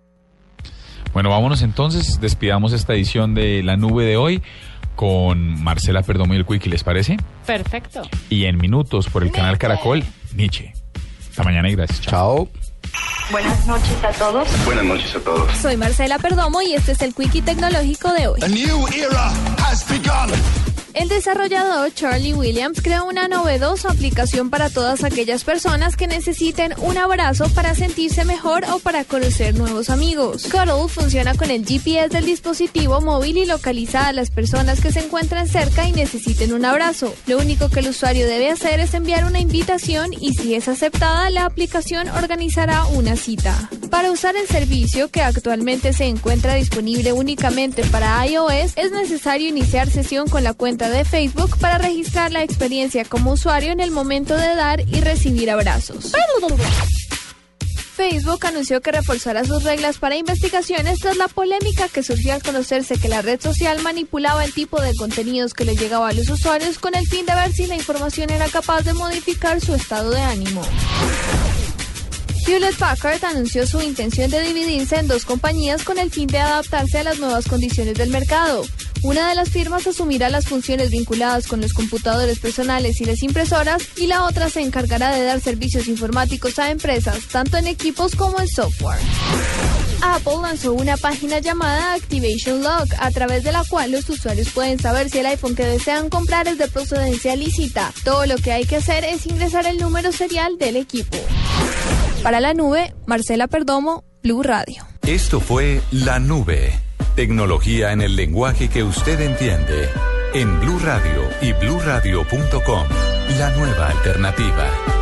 Bueno, vámonos entonces, despidamos esta edición de La Nube de hoy con Marcela Perdomo y el Quickie, ¿les parece? Perfecto. Y en minutos por el canal Caracol, Nietzsche. Hasta mañana y gracias. Chao. Buenas noches a todos. Buenas noches a todos. Soy Marcela Perdomo y este es el Quickie Tecnológico de hoy. El desarrollador Charlie Williams creó una novedosa aplicación para todas aquellas personas que necesiten un abrazo para sentirse mejor o para conocer nuevos amigos. Cuddle funciona con el GPS del dispositivo móvil y localiza a las personas que se encuentran cerca y necesiten un abrazo. Lo único que el usuario debe hacer es enviar una invitación y si es aceptada, la aplicación organizará una cita. Para usar el servicio, que actualmente se encuentra disponible únicamente para iOS, es necesario iniciar sesión con la de Facebook para registrar la experiencia como usuario en el momento de dar y recibir abrazos. Facebook anunció que reforzará sus reglas para investigaciones tras la polémica que surgió al conocerse que la red social manipulaba el tipo de contenidos que le llegaba a los usuarios con el fin de ver si la información era capaz de modificar su estado de ánimo. Hewlett Packard anunció su intención de dividirse en dos compañías con el fin de adaptarse a las nuevas condiciones del mercado. Una de las firmas asumirá las funciones vinculadas con los computadores personales y las impresoras y la otra se encargará de dar servicios informáticos a empresas, tanto en equipos como en software. Apple lanzó una página llamada Activation Log, a través de la cual los usuarios pueden saber si el iPhone que desean comprar es de procedencia lícita. Todo lo que hay que hacer es ingresar el número serial del equipo. Para la nube, Marcela Perdomo, Blue Radio. Esto fue La Nube. Tecnología en el lenguaje que usted entiende. En Blue Radio y bluradio.com. La nueva alternativa.